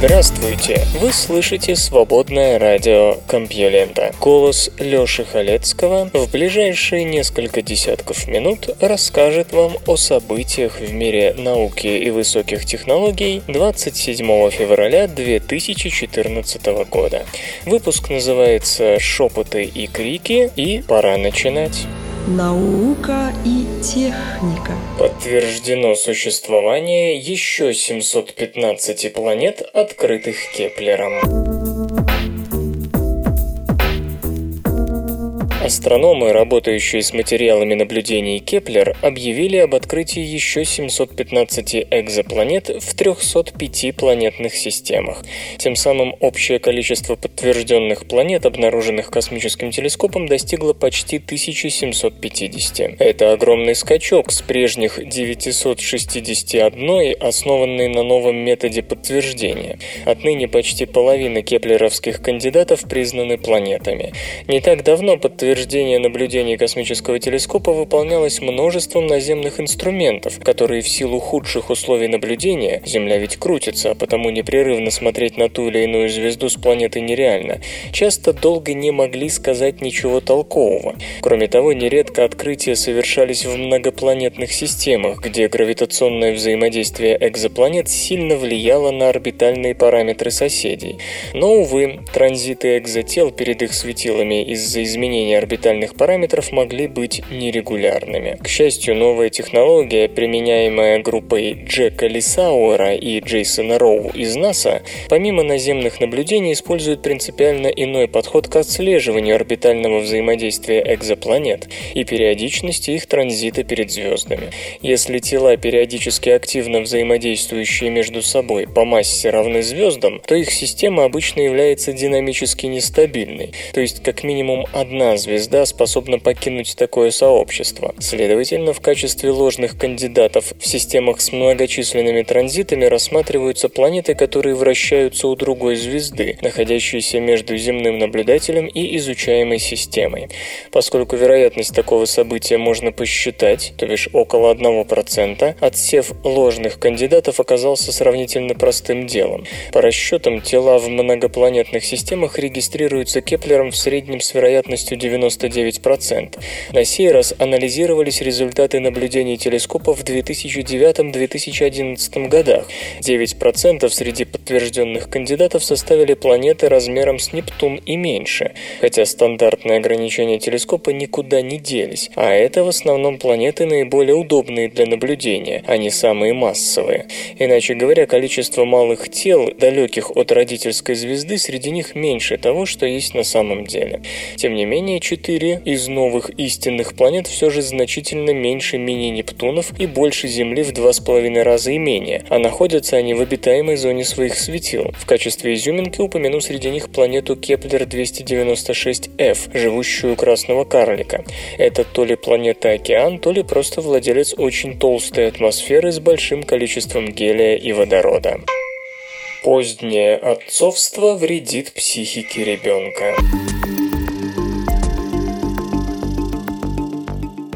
Здравствуйте! Вы слышите свободное радио Компьюлента. Голос Лёши Халецкого в ближайшие несколько десятков минут расскажет вам о событиях в мире науки и высоких технологий 27 февраля 2014 года. Выпуск называется «Шепоты и крики» и пора начинать. Наука и техника. Подтверждено существование еще 715 планет, открытых Кеплером. Астрономы, работающие с материалами наблюдений Кеплер, объявили об открытии еще 715 экзопланет в 305 планетных системах. Тем самым общее количество подтвержденных планет, обнаруженных космическим телескопом, достигло почти 1750. Это огромный скачок с прежних 961, основанной на новом методе подтверждения. Отныне почти половина кеплеровских кандидатов признаны планетами. Не так давно подтверждение подтверждение наблюдений космического телескопа выполнялось множеством наземных инструментов, которые в силу худших условий наблюдения, Земля ведь крутится, а потому непрерывно смотреть на ту или иную звезду с планеты нереально, часто долго не могли сказать ничего толкового. Кроме того, нередко открытия совершались в многопланетных системах, где гравитационное взаимодействие экзопланет сильно влияло на орбитальные параметры соседей. Но, увы, транзиты экзотел перед их светилами из-за изменения орбитальных параметров могли быть нерегулярными. К счастью, новая технология, применяемая группой Джека Лисауэра и Джейсона Роу из НАСА, помимо наземных наблюдений использует принципиально иной подход к отслеживанию орбитального взаимодействия экзопланет и периодичности их транзита перед звездами. Если тела периодически активно взаимодействующие между собой по массе равны звездам, то их система обычно является динамически нестабильной, то есть как минимум одна звезда звезда способна покинуть такое сообщество. Следовательно, в качестве ложных кандидатов в системах с многочисленными транзитами рассматриваются планеты, которые вращаются у другой звезды, находящейся между земным наблюдателем и изучаемой системой. Поскольку вероятность такого события можно посчитать, то бишь около 1%, отсев ложных кандидатов оказался сравнительно простым делом. По расчетам, тела в многопланетных системах регистрируются Кеплером в среднем с вероятностью 90 99%. На сей раз анализировались результаты наблюдений телескопа в 2009-2011 годах. 9% среди подтвержденных кандидатов составили планеты размером с Нептун и меньше, хотя стандартные ограничения телескопа никуда не делись, а это в основном планеты наиболее удобные для наблюдения, а не самые массовые. Иначе говоря, количество малых тел, далеких от родительской звезды, среди них меньше того, что есть на самом деле. Тем не менее, четыре из новых истинных планет все же значительно меньше мини-Нептунов и больше Земли в два с половиной раза и менее, а находятся они в обитаемой зоне своих светил. В качестве изюминки упомяну среди них планету Кеплер-296f, живущую у красного карлика. Это то ли планета-океан, то ли просто владелец очень толстой атмосферы с большим количеством гелия и водорода. Позднее отцовство вредит психике ребенка.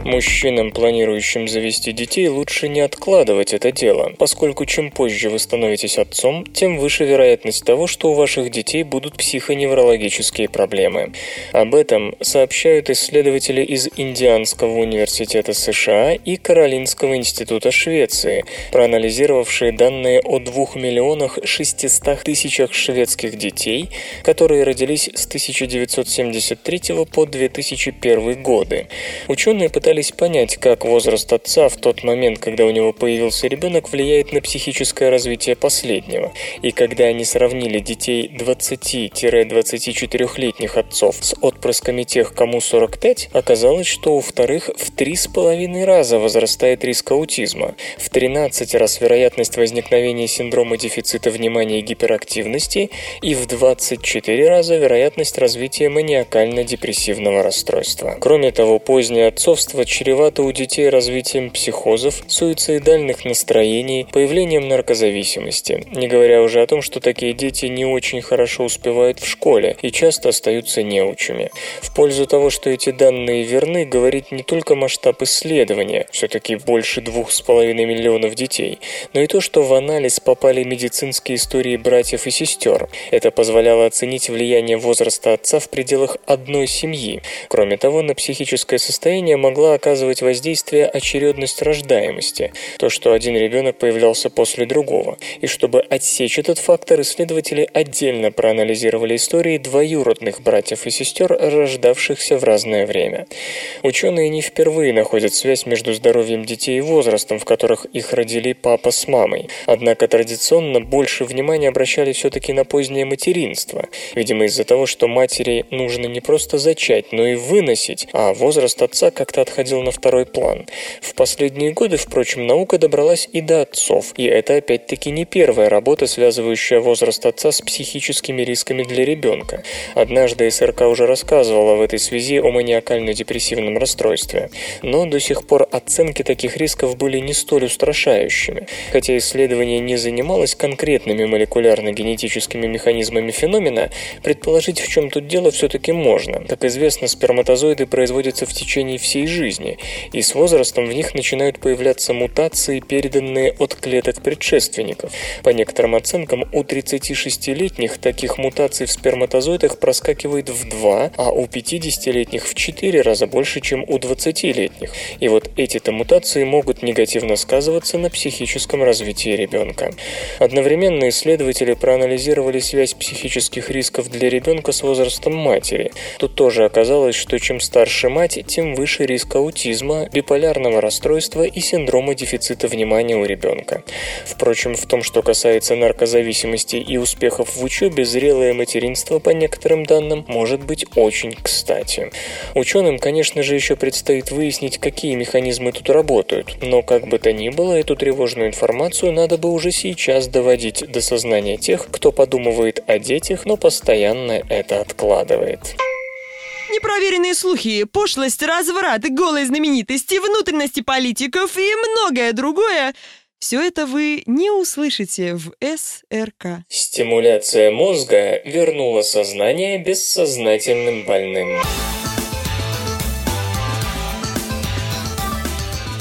Мужчинам, планирующим завести детей, лучше не откладывать это дело, поскольку чем позже вы становитесь отцом, тем выше вероятность того, что у ваших детей будут психоневрологические проблемы. Об этом сообщают исследователи из Индианского университета США и Каролинского института Швеции, проанализировавшие данные о 2 миллионах 600 тысячах шведских детей, которые родились с 1973 по 2001 годы. Ученые пытались пытались понять, как возраст отца в тот момент, когда у него появился ребенок, влияет на психическое развитие последнего. И когда они сравнили детей 20-24-летних отцов с отпрысками тех, кому 45, оказалось, что у вторых в 3,5 раза возрастает риск аутизма, в 13 раз вероятность возникновения синдрома дефицита внимания и гиперактивности и в 24 раза вероятность развития маниакально-депрессивного расстройства. Кроме того, позднее отцовство чревато у детей развитием психозов, суицидальных настроений, появлением наркозависимости, не говоря уже о том, что такие дети не очень хорошо успевают в школе и часто остаются неучими. В пользу того, что эти данные верны, говорит не только масштаб исследования, все-таки больше двух с половиной миллионов детей, но и то, что в анализ попали медицинские истории братьев и сестер. Это позволяло оценить влияние возраста отца в пределах одной семьи. Кроме того, на психическое состояние могла оказывать воздействие очередность рождаемости, то, что один ребенок появлялся после другого. И чтобы отсечь этот фактор, исследователи отдельно проанализировали истории двоюродных братьев и сестер, рождавшихся в разное время. Ученые не впервые находят связь между здоровьем детей и возрастом, в которых их родили папа с мамой. Однако традиционно больше внимания обращали все-таки на позднее материнство. Видимо, из-за того, что матери нужно не просто зачать, но и выносить, а возраст отца как-то отходил на второй план. В последние годы, впрочем, наука добралась и до отцов, и это опять-таки не первая работа, связывающая возраст отца с психическими рисками для ребенка. Однажды СРК уже рассказывала в этой связи о маниакально-депрессивном расстройстве. Но до сих пор оценки таких рисков были не столь устрашающими. Хотя исследование не занималось конкретными молекулярно-генетическими механизмами феномена, предположить, в чем тут дело, все-таки можно. Как известно, сперматозоиды производятся в течение всей жизни, и с возрастом в них начинают появляться мутации, переданные от клеток предшественников. По некоторым оценкам, у 36-летних таких мутаций в сперматозоидах проскакивает в 2, а у 50-летних в 4 раза больше, чем у 20-летних. И вот эти-то мутации могут негативно сказываться на психическом развитии ребенка. Одновременно исследователи проанализировали связь психических рисков для ребенка с возрастом матери. Тут тоже оказалось, что чем старше мать, тем выше риск аутизма, биполярного расстройства и синдрома дефицита внимания у ребенка. Впрочем, в том, что касается наркозависимости и успехов в учебе, зрелое материнство, по некоторым данным, может быть очень кстати. Ученым, конечно же, еще предстоит выяснить, какие механизмы тут работают, но как бы то ни было, эту тревожную информацию надо бы уже сейчас доводить до сознания тех, кто подумывает о детях, но постоянно это откладывает. Непроверенные слухи, пошлость, разврат, голые знаменитости, внутренности политиков и многое другое – все это вы не услышите в СРК. Стимуляция мозга вернула сознание бессознательным больным.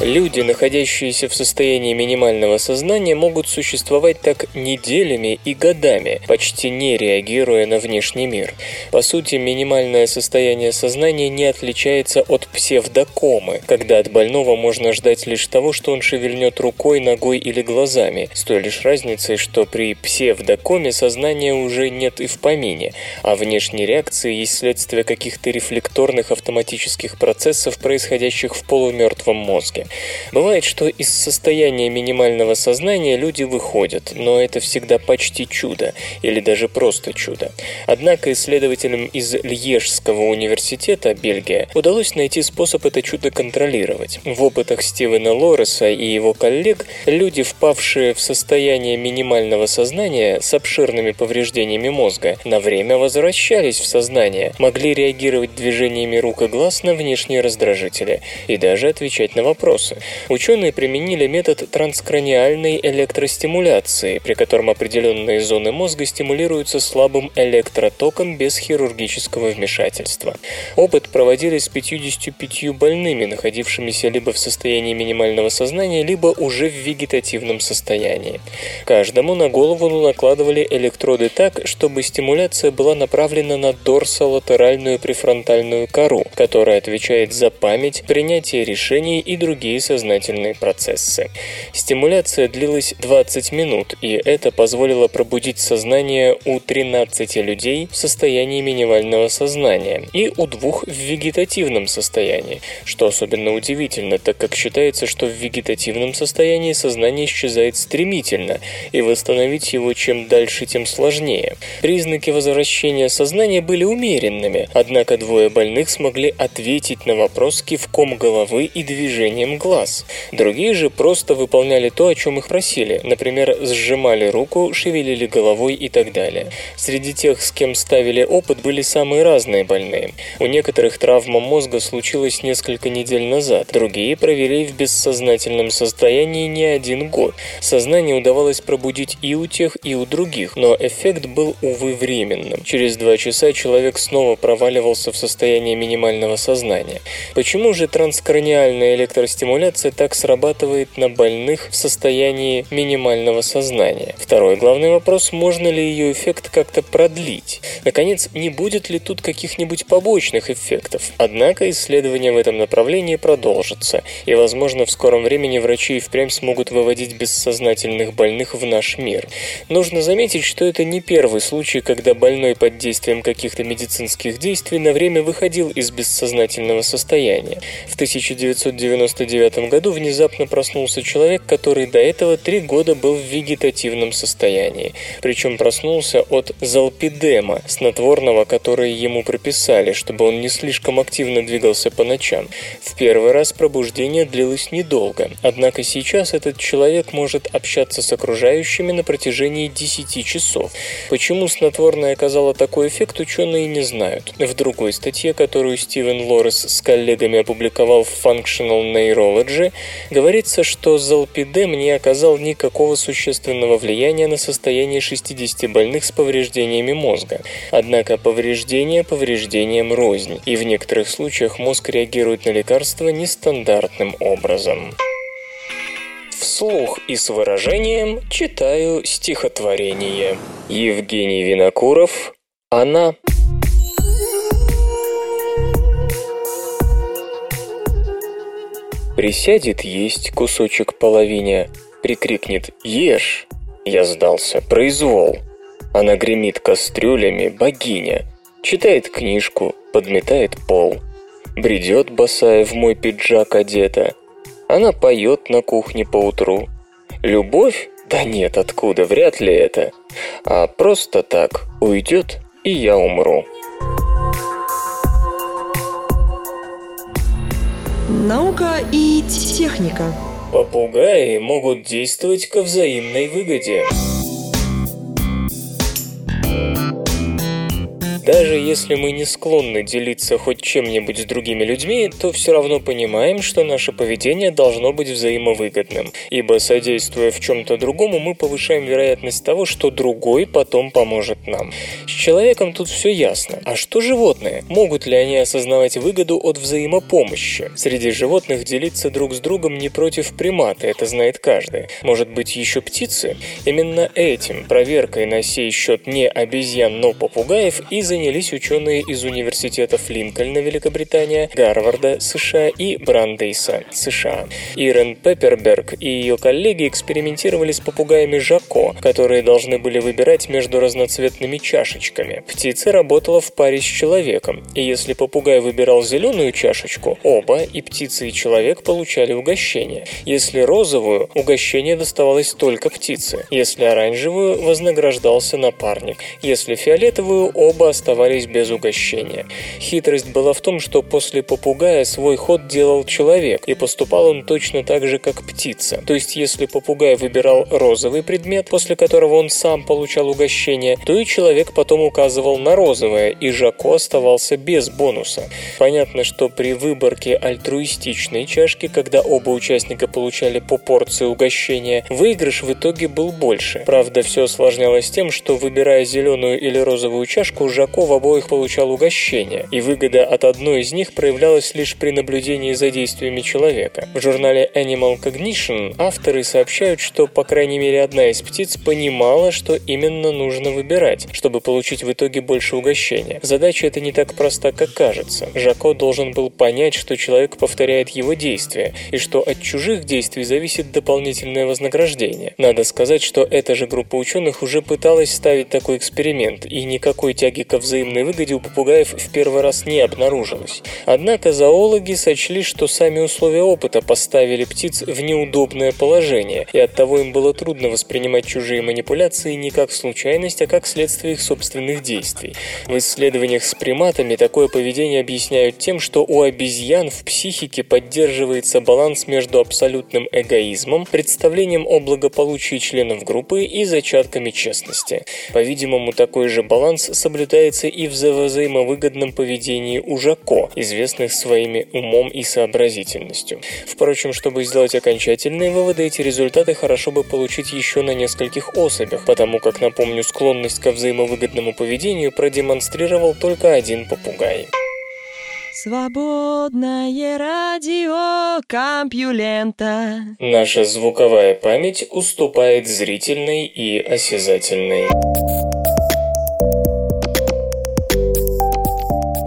Люди, находящиеся в состоянии минимального сознания, могут существовать так неделями и годами, почти не реагируя на внешний мир. По сути, минимальное состояние сознания не отличается от псевдокомы, когда от больного можно ждать лишь того, что он шевельнет рукой, ногой или глазами, с той лишь разницей, что при псевдокоме сознания уже нет и в помине, а внешние реакции есть следствие каких-то рефлекторных автоматических процессов, происходящих в полумертвом мозге. Бывает, что из состояния минимального сознания люди выходят, но это всегда почти чудо, или даже просто чудо. Однако исследователям из Льежского университета, Бельгия, удалось найти способ это чудо контролировать. В опытах Стивена Лореса и его коллег люди, впавшие в состояние минимального сознания с обширными повреждениями мозга, на время возвращались в сознание, могли реагировать движениями рук и глаз на внешние раздражители и даже отвечать на вопросы вопросы. Ученые применили метод транскраниальной электростимуляции, при котором определенные зоны мозга стимулируются слабым электротоком без хирургического вмешательства. Опыт проводили с 55 больными, находившимися либо в состоянии минимального сознания, либо уже в вегетативном состоянии. Каждому на голову накладывали электроды так, чтобы стимуляция была направлена на дорсолатеральную префронтальную кору, которая отвечает за память, принятие решений и другие другие сознательные процессы. Стимуляция длилась 20 минут, и это позволило пробудить сознание у 13 людей в состоянии минимального сознания и у двух в вегетативном состоянии, что особенно удивительно, так как считается, что в вегетативном состоянии сознание исчезает стремительно, и восстановить его чем дальше, тем сложнее. Признаки возвращения сознания были умеренными, однако двое больных смогли ответить на вопрос кивком головы и движением глаз. Другие же просто выполняли то, о чем их просили, например, сжимали руку, шевелили головой и так далее. Среди тех, с кем ставили опыт, были самые разные больные. У некоторых травма мозга случилась несколько недель назад, другие провели в бессознательном состоянии не один год. Сознание удавалось пробудить и у тех, и у других, но эффект был, увы, временным. Через два часа человек снова проваливался в состояние минимального сознания. Почему же транскраниальная электростимуляция так срабатывает на больных в состоянии минимального сознания? Второй главный вопрос – можно ли ее эффект как-то продлить? Наконец, не будет ли тут каких-нибудь побочных эффектов? Однако исследования в этом направлении продолжатся, и, возможно, в скором времени врачи и впрямь смогут выводить бессознательных больных в наш мир. Нужно заметить, что это не первый случай, когда больной под действием каких-то медицинских действий на время выходил из бессознательного состояния. В 1999 году внезапно проснулся человек, который до этого три года был в вегетативном состоянии. Причем проснулся от залпидема, снотворного, которое ему прописали, чтобы он не слишком активно двигался по ночам. В первый раз пробуждение длилось недолго, однако сейчас этот человек может общаться с окружающими на протяжении 10 часов. Почему снотворное оказало такой эффект, ученые не знают. В другой статье, которую Стивен Лорес с коллегами опубликовал в Functional Neurology, говорится, что залпидем не оказал никакого существенного влияния на состояние 60 больных с повреждениями мозга. Однако повреждение повреждением рознь, и в некоторых случаях мозг реагирует на лекарства нестандартным образом. Вслух и с выражением читаю стихотворение. Евгений Винокуров «Она». Присядет есть кусочек половине, прикрикнет «Ешь!» Я сдался, произвол. Она гремит кастрюлями, богиня. Читает книжку, подметает пол. Бредет босая в мой пиджак одета. Она поет на кухне поутру. Любовь? Да нет, откуда, вряд ли это. А просто так уйдет, и я умру. Наука и техника. Попугаи могут действовать ко взаимной выгоде. Даже если мы не склонны делиться хоть чем-нибудь с другими людьми, то все равно понимаем, что наше поведение должно быть взаимовыгодным, ибо содействуя в чем-то другому, мы повышаем вероятность того, что другой потом поможет нам. С человеком тут все ясно. А что животные? Могут ли они осознавать выгоду от взаимопомощи? Среди животных делиться друг с другом не против примата, это знает каждый. Может быть еще птицы? Именно этим, проверкой на сей счет не обезьян, но попугаев и занялись ученые из университетов Линкольна, Великобритания, Гарварда, США и Брандейса, США. Ирен Пепперберг и ее коллеги экспериментировали с попугаями Жако, которые должны были выбирать между разноцветными чашечками. Птица работала в паре с человеком, и если попугай выбирал зеленую чашечку, оба, и птица, и человек, получали угощение. Если розовую, угощение доставалось только птице. Если оранжевую, вознаграждался напарник. Если фиолетовую, оба оставались без угощения. Хитрость была в том, что после попугая свой ход делал человек, и поступал он точно так же, как птица. То есть, если попугай выбирал розовый предмет, после которого он сам получал угощение, то и человек потом указывал на розовое, и Жако оставался без бонуса. Понятно, что при выборке альтруистичной чашки, когда оба участника получали по порции угощения, выигрыш в итоге был больше. Правда, все осложнялось тем, что выбирая зеленую или розовую чашку, Жако Жако в обоих получал угощение, и выгода от одной из них проявлялась лишь при наблюдении за действиями человека. В журнале Animal Cognition авторы сообщают, что по крайней мере одна из птиц понимала, что именно нужно выбирать, чтобы получить в итоге больше угощения. Задача эта не так проста, как кажется. Жако должен был понять, что человек повторяет его действия, и что от чужих действий зависит дополнительное вознаграждение. Надо сказать, что эта же группа ученых уже пыталась ставить такой эксперимент, и никакой тяги ко взаимной выгоде у попугаев в первый раз не обнаружилось. Однако зоологи сочли, что сами условия опыта поставили птиц в неудобное положение, и оттого им было трудно воспринимать чужие манипуляции не как случайность, а как следствие их собственных действий. В исследованиях с приматами такое поведение объясняют тем, что у обезьян в психике поддерживается баланс между абсолютным эгоизмом, представлением о благополучии членов группы и зачатками честности. По-видимому, такой же баланс соблюдается и в взаимовыгодном поведении у Жако, известных своими умом и сообразительностью. Впрочем, чтобы сделать окончательные выводы, эти результаты хорошо бы получить еще на нескольких особях, потому как, напомню, склонность ко взаимовыгодному поведению продемонстрировал только один попугай. Свободное радио Компьюлента. Наша звуковая память уступает зрительной и осязательной.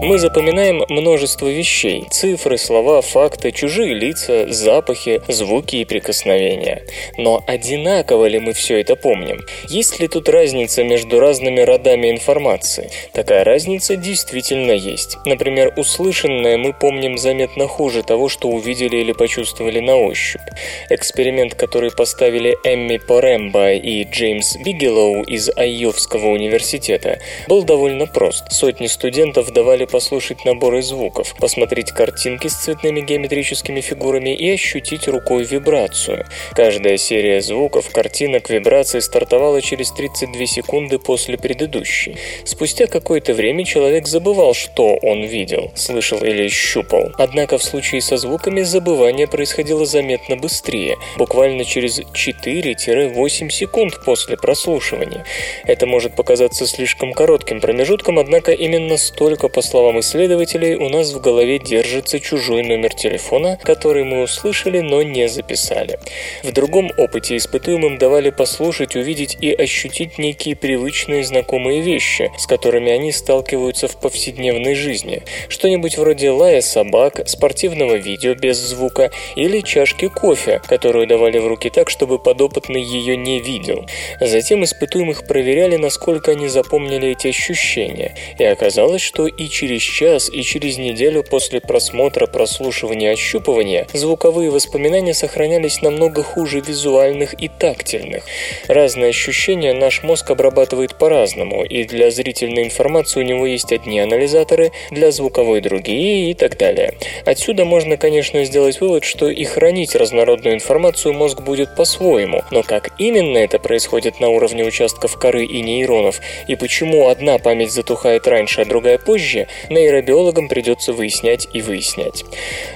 Мы запоминаем множество вещей – цифры, слова, факты, чужие лица, запахи, звуки и прикосновения. Но одинаково ли мы все это помним? Есть ли тут разница между разными родами информации? Такая разница действительно есть. Например, услышанное мы помним заметно хуже того, что увидели или почувствовали на ощупь. Эксперимент, который поставили Эмми Поремба и Джеймс Бигелоу из Айовского университета, был довольно прост. Сотни студентов давали послушать наборы звуков, посмотреть картинки с цветными геометрическими фигурами и ощутить рукой вибрацию. Каждая серия звуков, картинок, вибраций стартовала через 32 секунды после предыдущей. Спустя какое-то время человек забывал, что он видел, слышал или щупал. Однако в случае со звуками забывание происходило заметно быстрее, буквально через 4-8 секунд после прослушивания. Это может показаться слишком коротким промежутком, однако именно столько, по словам словам исследователей, у нас в голове держится чужой номер телефона, который мы услышали, но не записали. В другом опыте испытуемым давали послушать, увидеть и ощутить некие привычные знакомые вещи, с которыми они сталкиваются в повседневной жизни. Что-нибудь вроде лая собак, спортивного видео без звука или чашки кофе, которую давали в руки так, чтобы подопытный ее не видел. Затем испытуемых проверяли, насколько они запомнили эти ощущения, и оказалось, что и через через час и через неделю после просмотра, прослушивания, ощупывания звуковые воспоминания сохранялись намного хуже визуальных и тактильных. Разные ощущения наш мозг обрабатывает по-разному, и для зрительной информации у него есть одни анализаторы, для звуковой другие и так далее. Отсюда можно, конечно, сделать вывод, что и хранить разнородную информацию мозг будет по-своему, но как именно это происходит на уровне участков коры и нейронов, и почему одна память затухает раньше, а другая позже, нейробиологам придется выяснять и выяснять.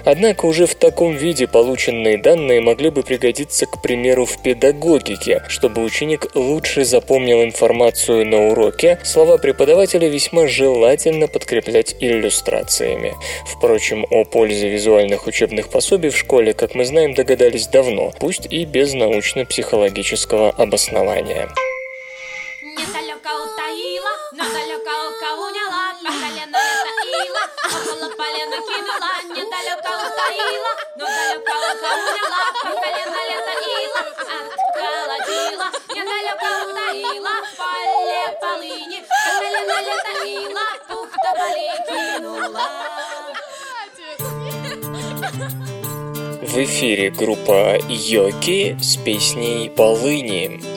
Однако уже в таком виде полученные данные могли бы пригодиться, к примеру, в педагогике, чтобы ученик лучше запомнил информацию на уроке, слова преподавателя весьма желательно подкреплять иллюстрациями. Впрочем, о пользе визуальных учебных пособий в школе, как мы знаем, догадались давно, пусть и без научно-психологического обоснования. Утаила, но далеко по колено ила, отколотила, недалеко утаила, поле полыни, по колено ила, пух полей кинула. В эфире группа Йоки с песней «Полыни».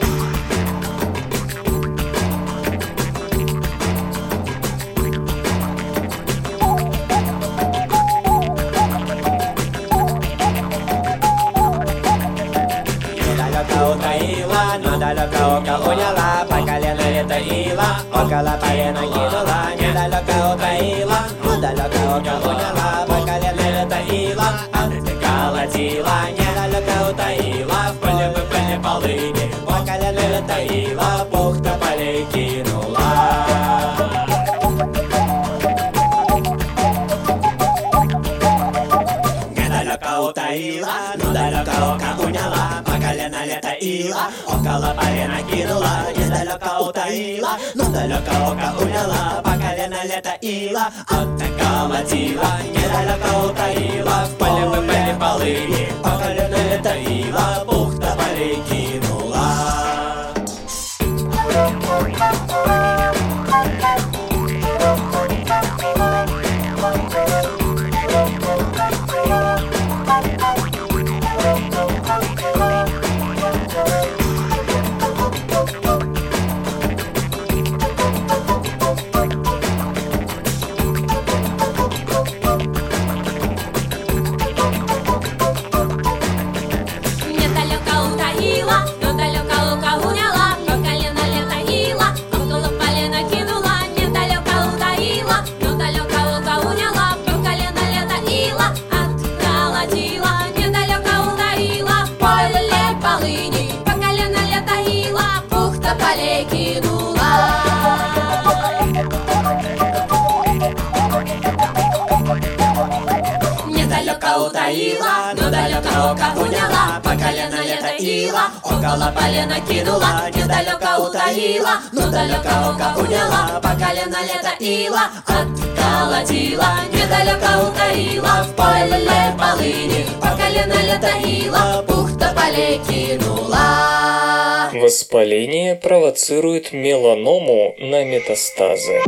укатила, недалеко утаила, в поле бы поле полыни, по колено затаила, пух тополей кинула. утаила, ну далеко око уняла, по колено лето ила, около полена кинула, издалека утаила, но далеко око уняла, по колено лето ила, от колотила, недалеко утаила, в поле выпали полыни, по колено лето ила, бухта полей кинула. Ила, около полена кинула, недалеко утаила, но далеко око уняла, по колено лето ила, отколотила, недалеко утаила, в поле полыни, по колено лето ила, пухта полей кинула. Воспаление провоцирует меланому на метастазы.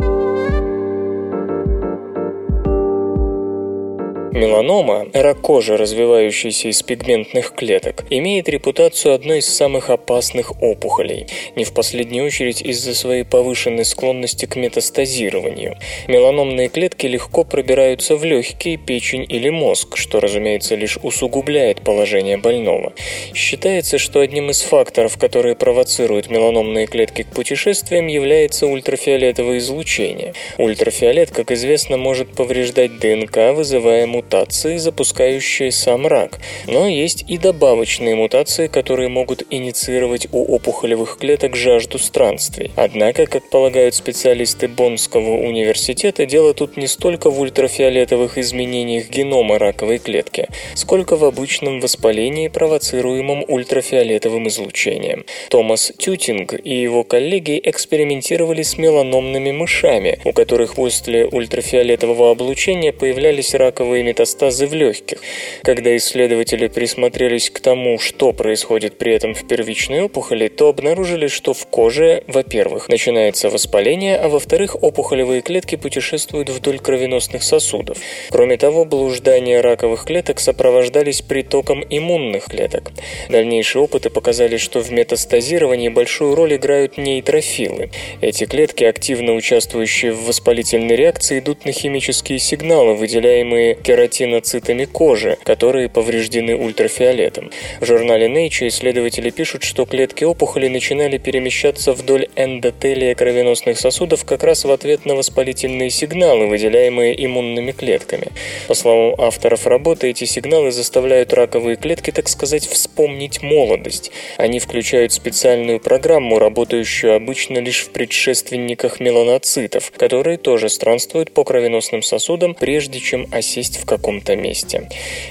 Меланома, рак кожи, развивающийся из пигментных клеток, имеет репутацию одной из самых опасных опухолей, не в последнюю очередь из-за своей повышенной склонности к метастазированию. Меланомные клетки легко пробираются в легкие, печень или мозг, что, разумеется, лишь усугубляет положение больного. Считается, что одним из факторов, которые провоцируют меланомные клетки к путешествиям, является ультрафиолетовое излучение. Ультрафиолет, как известно, может повреждать ДНК, вызывая мутации запускающие сам рак, но есть и добавочные мутации, которые могут инициировать у опухолевых клеток жажду странствий. Однако, как полагают специалисты Боннского университета, дело тут не столько в ультрафиолетовых изменениях генома раковой клетки, сколько в обычном воспалении, провоцируемом ультрафиолетовым излучением. Томас Тютинг и его коллеги экспериментировали с меланомными мышами, у которых после ультрафиолетового облучения появлялись раковые метастазы в легких. Когда исследователи присмотрелись к тому, что происходит при этом в первичной опухоли, то обнаружили, что в коже, во-первых, начинается воспаление, а во-вторых, опухолевые клетки путешествуют вдоль кровеносных сосудов. Кроме того, блуждания раковых клеток сопровождались притоком иммунных клеток. Дальнейшие опыты показали, что в метастазировании большую роль играют нейтрофилы. Эти клетки, активно участвующие в воспалительной реакции, идут на химические сигналы, выделяемые кератиноцитами кожи, которые повреждены ультрафиолетом. В журнале Nature исследователи пишут, что клетки опухоли начинали перемещаться вдоль эндотелия кровеносных сосудов как раз в ответ на воспалительные сигналы, выделяемые иммунными клетками. По словам авторов работы, эти сигналы заставляют раковые клетки, так сказать, вспомнить молодость. Они включают специальную программу, работающую обычно лишь в предшественниках меланоцитов, которые тоже странствуют по кровеносным сосудам, прежде чем осесть в каком-то месте.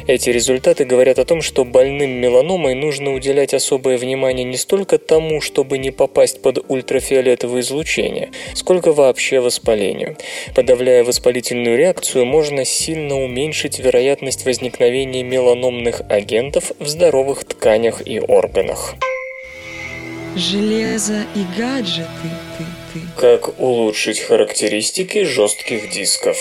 Эти результаты говорят о том, что больным меланомой нужно уделять особое внимание не столько тому, чтобы не попасть под ультрафиолетовое излучение, сколько вообще воспалению. Подавляя воспалительную реакцию, можно сильно уменьшить вероятность возникновения меланомных агентов в здоровых тканях и органах. Железо и гаджеты. Ты, ты. Как улучшить характеристики жестких дисков?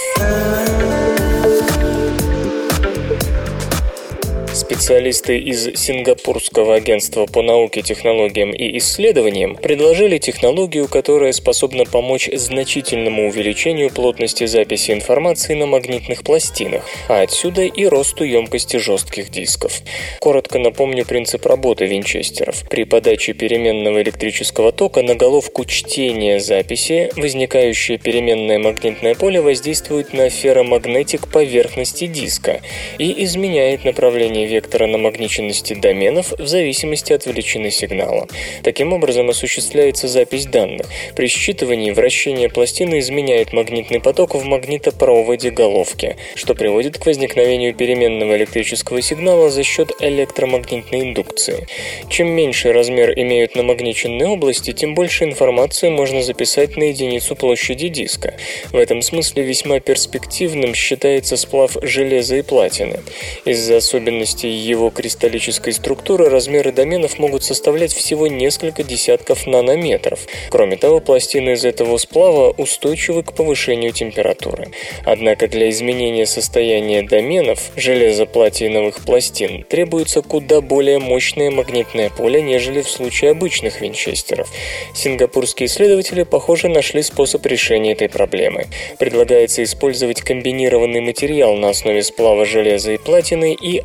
Специалисты из Сингапурского агентства по науке, технологиям и исследованиям предложили технологию, которая способна помочь значительному увеличению плотности записи информации на магнитных пластинах, а отсюда и росту емкости жестких дисков. Коротко напомню принцип работы винчестеров. При подаче переменного электрического тока на головку чтения записи возникающее переменное магнитное поле воздействует на ферромагнетик поверхности диска и изменяет направление вектора намагниченности доменов в зависимости от величины сигнала. Таким образом осуществляется запись данных. При считывании вращение пластины изменяет магнитный поток в магнитопроводе головки, что приводит к возникновению переменного электрического сигнала за счет электромагнитной индукции. Чем меньше размер имеют намагниченные области, тем больше информации можно записать на единицу площади диска. В этом смысле весьма перспективным считается сплав железа и платины. Из-за особенностей его кристаллической структуры размеры доменов могут составлять всего несколько десятков нанометров. Кроме того, пластины из этого сплава устойчивы к повышению температуры. Однако для изменения состояния доменов железоплатиновых пластин требуется куда более мощное магнитное поле, нежели в случае обычных винчестеров. Сингапурские исследователи, похоже, нашли способ решения этой проблемы. Предлагается использовать комбинированный материал на основе сплава железа и платины и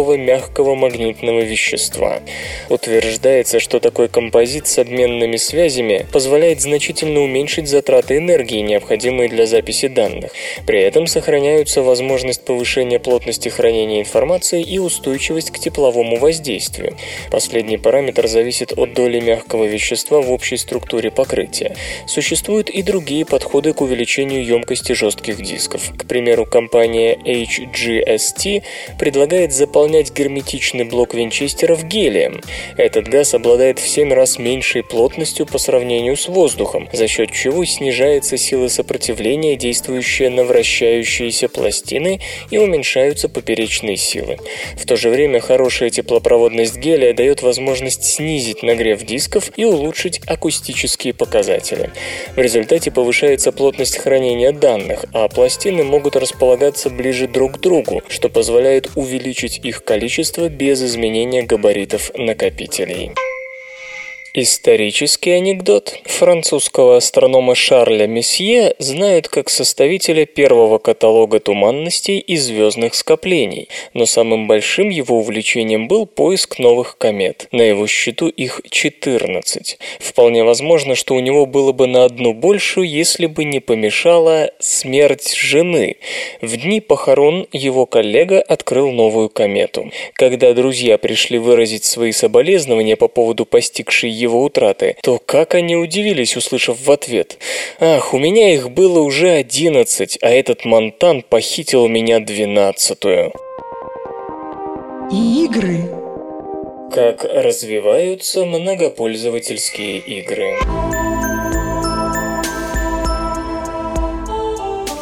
особого мягкого магнитного вещества. Утверждается, что такой композит с обменными связями позволяет значительно уменьшить затраты энергии, необходимые для записи данных. При этом сохраняются возможность повышения плотности хранения информации и устойчивость к тепловому воздействию. Последний параметр зависит от доли мягкого вещества в общей структуре покрытия. Существуют и другие подходы к увеличению емкости жестких дисков. К примеру, компания HGST предлагает заполнять герметичный блок винчестеров гелием. Этот газ обладает в 7 раз меньшей плотностью по сравнению с воздухом, за счет чего снижается сила сопротивления, действующая на вращающиеся пластины, и уменьшаются поперечные силы. В то же время хорошая теплопроводность гелия дает возможность снизить нагрев дисков и улучшить акустические показатели. В результате повышается плотность хранения данных, а пластины могут располагаться ближе друг к другу, что позволяет увеличить их количество без изменения габаритов накопителей. Исторический анекдот. Французского астронома Шарля Месье знают как составителя первого каталога туманностей и звездных скоплений, но самым большим его увлечением был поиск новых комет. На его счету их 14. Вполне возможно, что у него было бы на одну большую, если бы не помешала смерть жены. В дни похорон его коллега открыл новую комету. Когда друзья пришли выразить свои соболезнования по поводу постигшей его утраты, то как они удивились, услышав в ответ «Ах, у меня их было уже одиннадцать, а этот Монтан похитил меня двенадцатую». Игры. Как развиваются многопользовательские игры.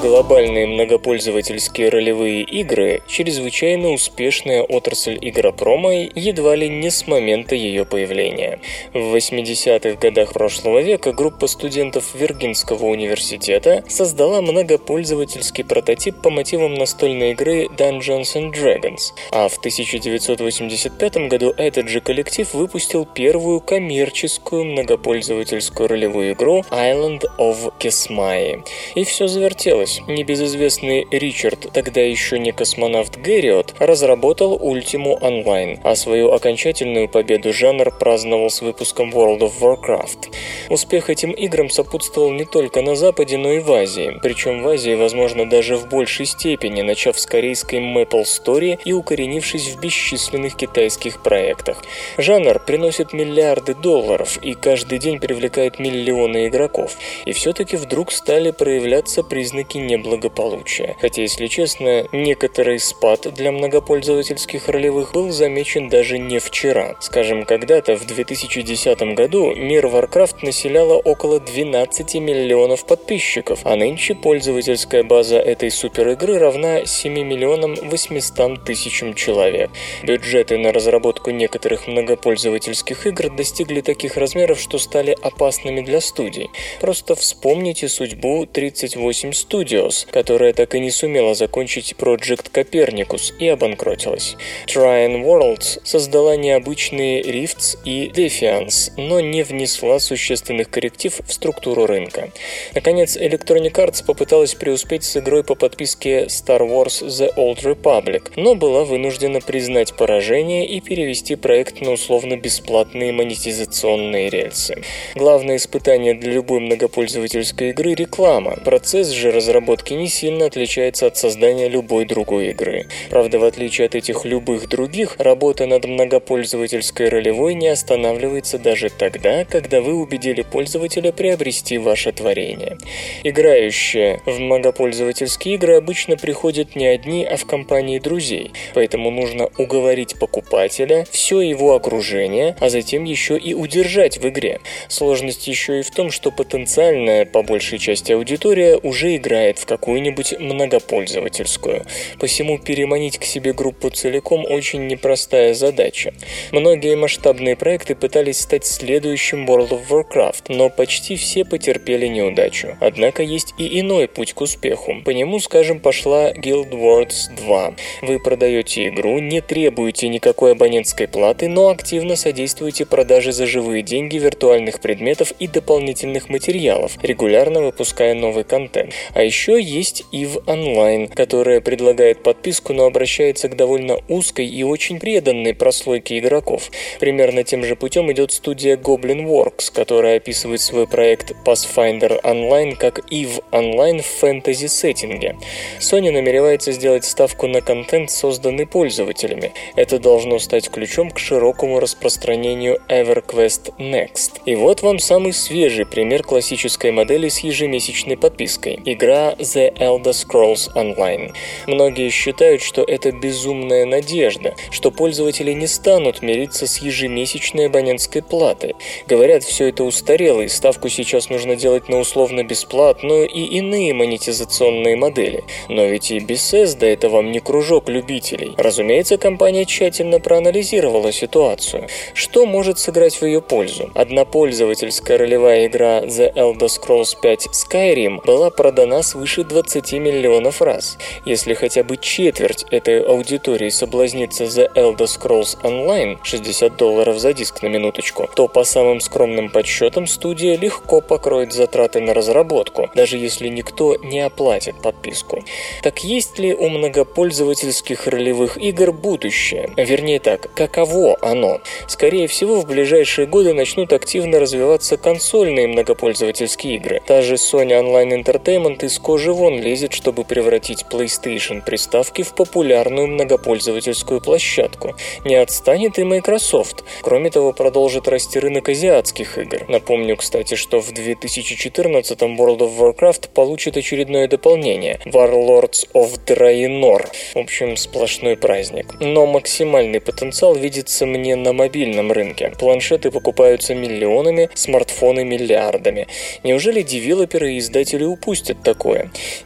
Глобальные многопользовательские ролевые игры – чрезвычайно успешная отрасль игропрома едва ли не с момента ее появления. В 80-х годах прошлого века группа студентов Виргинского университета создала многопользовательский прототип по мотивам настольной игры Dungeons and Dragons, а в 1985 году этот же коллектив выпустил первую коммерческую многопользовательскую ролевую игру Island of Kismai. И все завертелось случилось. Небезызвестный Ричард, тогда еще не космонавт Гэриот, разработал Ultimu Online, а свою окончательную победу жанр праздновал с выпуском World of Warcraft. Успех этим играм сопутствовал не только на Западе, но и в Азии, причем в Азии, возможно, даже в большей степени, начав с корейской Maple Story и укоренившись в бесчисленных китайских проектах. Жанр приносит миллиарды долларов и каждый день привлекает миллионы игроков. И все-таки вдруг стали проявляться признаки неблагополучия. Хотя, если честно, некоторый спад для многопользовательских ролевых был замечен даже не вчера. Скажем, когда-то в 2010 году мир Warcraft населяло около 12 миллионов подписчиков, а нынче пользовательская база этой суперигры равна 7 миллионам 800 тысячам человек. Бюджеты на разработку некоторых многопользовательских игр достигли таких размеров, что стали опасными для студий. Просто вспомните судьбу 38 студий, Studios, которая так и не сумела закончить Project Copernicus и обанкротилась. Trine Worlds создала необычные Rifts и Defiance, но не внесла существенных корректив в структуру рынка. Наконец, Electronic Arts попыталась преуспеть с игрой по подписке Star Wars The Old Republic, но была вынуждена признать поражение и перевести проект на условно-бесплатные монетизационные рельсы. Главное испытание для любой многопользовательской игры – реклама. Процесс же разработки разработки не сильно отличается от создания любой другой игры. Правда, в отличие от этих любых других, работа над многопользовательской ролевой не останавливается даже тогда, когда вы убедили пользователя приобрести ваше творение. Играющие в многопользовательские игры обычно приходят не одни, а в компании друзей, поэтому нужно уговорить покупателя, все его окружение, а затем еще и удержать в игре. Сложность еще и в том, что потенциальная, по большей части, аудитория уже играет в какую-нибудь многопользовательскую. Посему переманить к себе группу целиком очень непростая задача. Многие масштабные проекты пытались стать следующим World of Warcraft, но почти все потерпели неудачу. Однако есть и иной путь к успеху. По нему, скажем, пошла Guild Wars 2. Вы продаете игру, не требуете никакой абонентской платы, но активно содействуете продаже за живые деньги виртуальных предметов и дополнительных материалов, регулярно выпуская новый контент. А еще есть EVE Online, которая предлагает подписку, но обращается к довольно узкой и очень преданной прослойке игроков. Примерно тем же путем идет студия Goblin Works, которая описывает свой проект Pathfinder Online как EVE Online в фэнтези-сеттинге. Sony намеревается сделать ставку на контент, созданный пользователями. Это должно стать ключом к широкому распространению EverQuest Next. И вот вам самый свежий пример классической модели с ежемесячной подпиской – игра The Elder Scrolls Online. Многие считают, что это безумная надежда, что пользователи не станут мириться с ежемесячной абонентской платой. Говорят, все это устарело, и ставку сейчас нужно делать на условно-бесплатную и иные монетизационные модели. Но ведь и Bethesda – это вам не кружок любителей. Разумеется, компания тщательно проанализировала ситуацию. Что может сыграть в ее пользу? Однопользовательская ролевая игра The Elder Scrolls 5 Skyrim была продана свыше 20 миллионов раз. Если хотя бы четверть этой аудитории соблазнится The Elder Scrolls Online 60 долларов за диск на минуточку, то по самым скромным подсчетам студия легко покроет затраты на разработку, даже если никто не оплатит подписку. Так есть ли у многопользовательских ролевых игр будущее? Вернее так, каково оно? Скорее всего, в ближайшие годы начнут активно развиваться консольные многопользовательские игры. Та же Sony Online Entertainment из кожи вон лезет, чтобы превратить PlayStation приставки в популярную многопользовательскую площадку. Не отстанет и Microsoft. Кроме того, продолжит расти рынок азиатских игр. Напомню, кстати, что в 2014 World of Warcraft получит очередное дополнение – Warlords of Draenor. В общем, сплошной праздник. Но максимальный потенциал видится мне на мобильном рынке. Планшеты покупаются миллионами, смартфоны миллиардами. Неужели девелоперы и издатели упустят такое?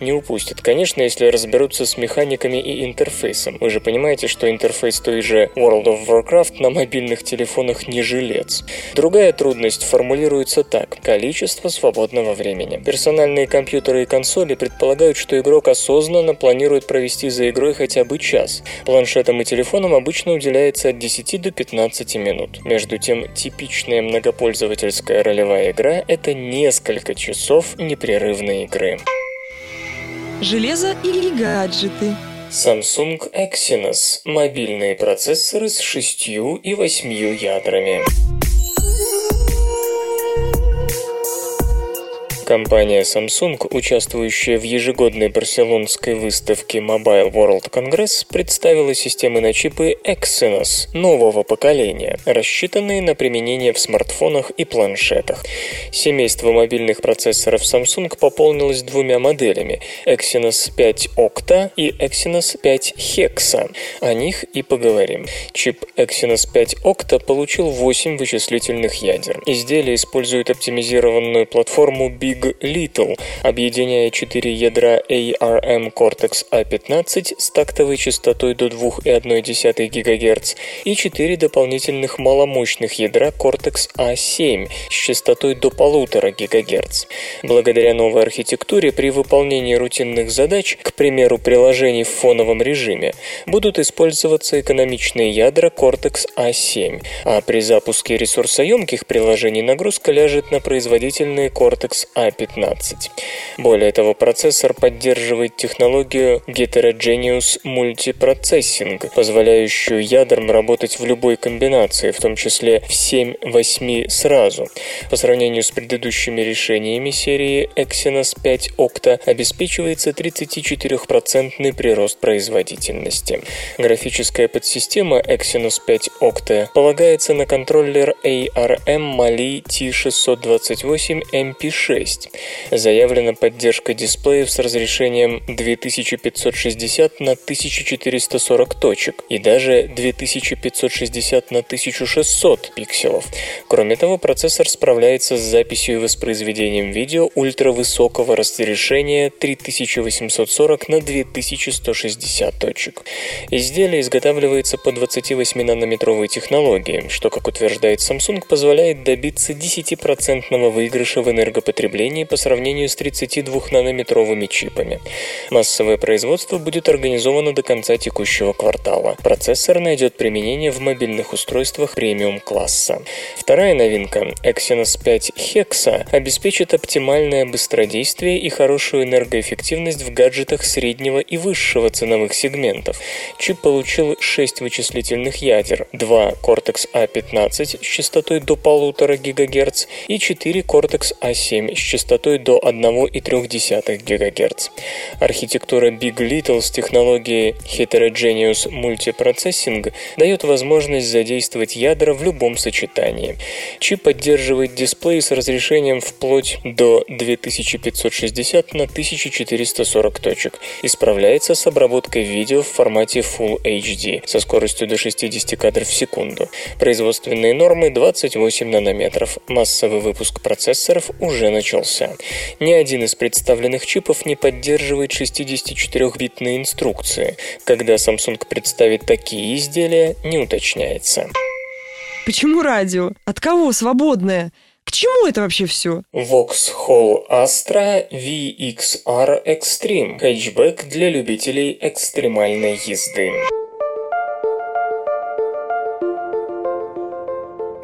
Не упустят, конечно, если разберутся с механиками и интерфейсом. Вы же понимаете, что интерфейс той же World of Warcraft на мобильных телефонах не жилец. Другая трудность формулируется так – количество свободного времени. Персональные компьютеры и консоли предполагают, что игрок осознанно планирует провести за игрой хотя бы час. Планшетам и телефонам обычно уделяется от 10 до 15 минут. Между тем, типичная многопользовательская ролевая игра – это несколько часов непрерывной игры. Железо и гаджеты. Samsung Exynos – мобильные процессоры с шестью и восьмью ядрами. Компания Samsung, участвующая в ежегодной барселонской выставке Mobile World Congress, представила системы на чипы Exynos нового поколения, рассчитанные на применение в смартфонах и планшетах. Семейство мобильных процессоров Samsung пополнилось двумя моделями – Exynos 5 Octa и Exynos 5 Hexa. О них и поговорим. Чип Exynos 5 Octa получил 8 вычислительных ядер. Изделие использует оптимизированную платформу Big Little, объединяя 4 ядра ARM Cortex A15 с тактовой частотой до 2,1 ГГц и 4 дополнительных маломощных ядра Cortex A7 с частотой до 1,5 ГГц. Благодаря новой архитектуре при выполнении рутинных задач, к примеру, приложений в фоновом режиме, будут использоваться экономичные ядра Cortex A7, а при запуске ресурсоемких приложений нагрузка ляжет на производительные Cortex A А15. Более того, процессор поддерживает технологию Heterogeneous Multiprocessing, позволяющую ядрам работать в любой комбинации, в том числе в 7-8 сразу. По сравнению с предыдущими решениями серии Exynos 5 Octa обеспечивается 34% прирост производительности. Графическая подсистема Exynos 5 Octa полагается на контроллер ARM Mali T628MP6. Заявлена поддержка дисплеев с разрешением 2560 на 1440 точек и даже 2560 на 1600 пикселов. Кроме того, процессор справляется с записью и воспроизведением видео ультравысокого разрешения 3840 на 2160 точек. Изделие изготавливается по 28-нанометровой технологии, что, как утверждает Samsung, позволяет добиться 10% выигрыша в энергопотреблении по сравнению с 32-нанометровыми чипами. Массовое производство будет организовано до конца текущего квартала. Процессор найдет применение в мобильных устройствах премиум-класса. Вторая новинка Exynos 5 Hexa обеспечит оптимальное быстродействие и хорошую энергоэффективность в гаджетах среднего и высшего ценовых сегментов. Чип получил 6 вычислительных ядер, 2 Cortex-A15 с частотой до 1,5 ГГц и 4 Cortex-A7 с частотой до 1,3 ГГц. Архитектура Big Little с технологией Heterogeneous Multiprocessing дает возможность задействовать ядра в любом сочетании. Чип поддерживает дисплей с разрешением вплоть до 2560 на 1440 точек и справляется с обработкой видео в формате Full HD со скоростью до 60 кадров в секунду. Производственные нормы 28 нанометров. Массовый выпуск процессоров уже начался. Ни один из представленных чипов не поддерживает 64-битные инструкции. Когда Samsung представит такие изделия, не уточняется. Почему радио? От кого свободное? К чему это вообще все? Vauxhall Astra VXR Extreme. Хэтчбэк для любителей экстремальной езды.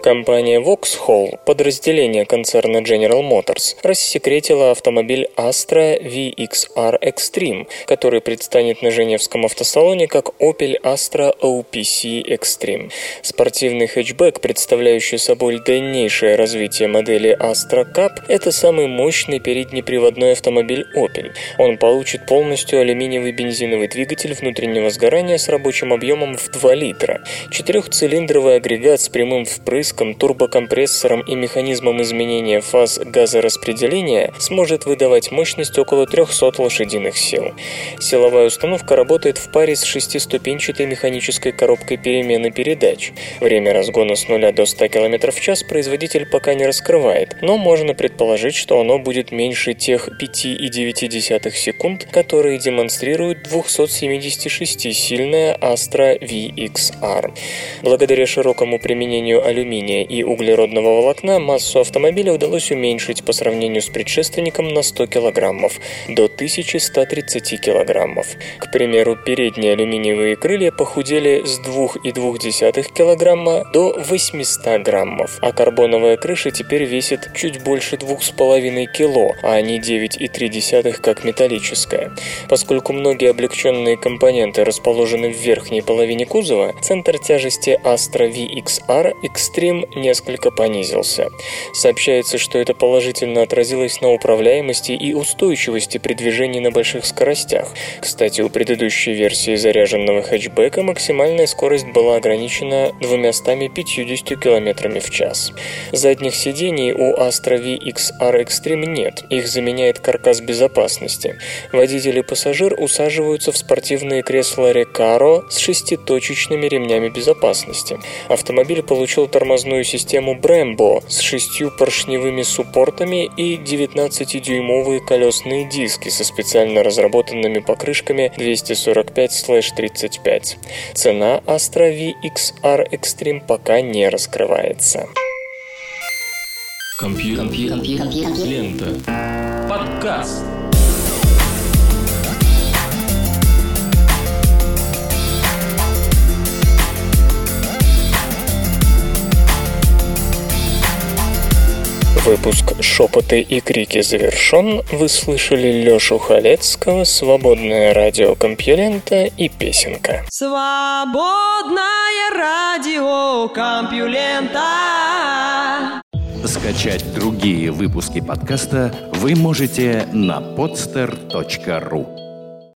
Компания Vauxhall, подразделение концерна General Motors, рассекретила автомобиль Astra VXR Extreme, который предстанет на Женевском автосалоне как Opel Astra OPC Extreme. Спортивный хэтчбэк, представляющий собой дальнейшее развитие модели Astra Cup, это самый мощный переднеприводной автомобиль Opel. Он получит полностью алюминиевый бензиновый двигатель внутреннего сгорания с рабочим объемом в 2 литра, четырехцилиндровый агрегат с прямым впрыском впрыском, турбокомпрессором и механизмом изменения фаз газораспределения сможет выдавать мощность около 300 лошадиных сил. Силовая установка работает в паре с шестиступенчатой механической коробкой перемены передач. Время разгона с 0 до 100 км в час производитель пока не раскрывает, но можно предположить, что оно будет меньше тех 5,9 секунд, которые демонстрирует 276-сильная Astra VXR. Благодаря широкому применению алюминия алюминия и углеродного волокна массу автомобиля удалось уменьшить по сравнению с предшественником на 100 кг, до 1130 кг. К примеру, передние алюминиевые крылья похудели с 2,2 кг до 800 граммов, а карбоновая крыша теперь весит чуть больше 2,5 кг, а не 9,3 как металлическая. Поскольку многие облегченные компоненты расположены в верхней половине кузова, центр тяжести Astra VXR Extreme Стрим несколько понизился. Сообщается, что это положительно отразилось на управляемости и устойчивости при движении на больших скоростях. Кстати, у предыдущей версии заряженного хэтчбека максимальная скорость была ограничена 250 км в час. Задних сидений у Astra VXR Extreme нет, их заменяет каркас безопасности. Водитель и пассажир усаживаются в спортивные кресла Recaro с шеститочечными ремнями безопасности. Автомобиль получил тормозные тормозную систему Brembo с шестью поршневыми суппортами и 19-дюймовые колесные диски со специально разработанными покрышками 245-35. Цена Astra VXR Extreme пока не раскрывается. Компьютер. Компьютер. Лента. Подкаст. Выпуск «Шепоты и крики» завершен. Вы слышали Лёшу Халецкого, «Свободное радио Компьюлента» и «Песенка». Свободное радио Компьюлента. Скачать другие выпуски подкаста вы можете на podster.ru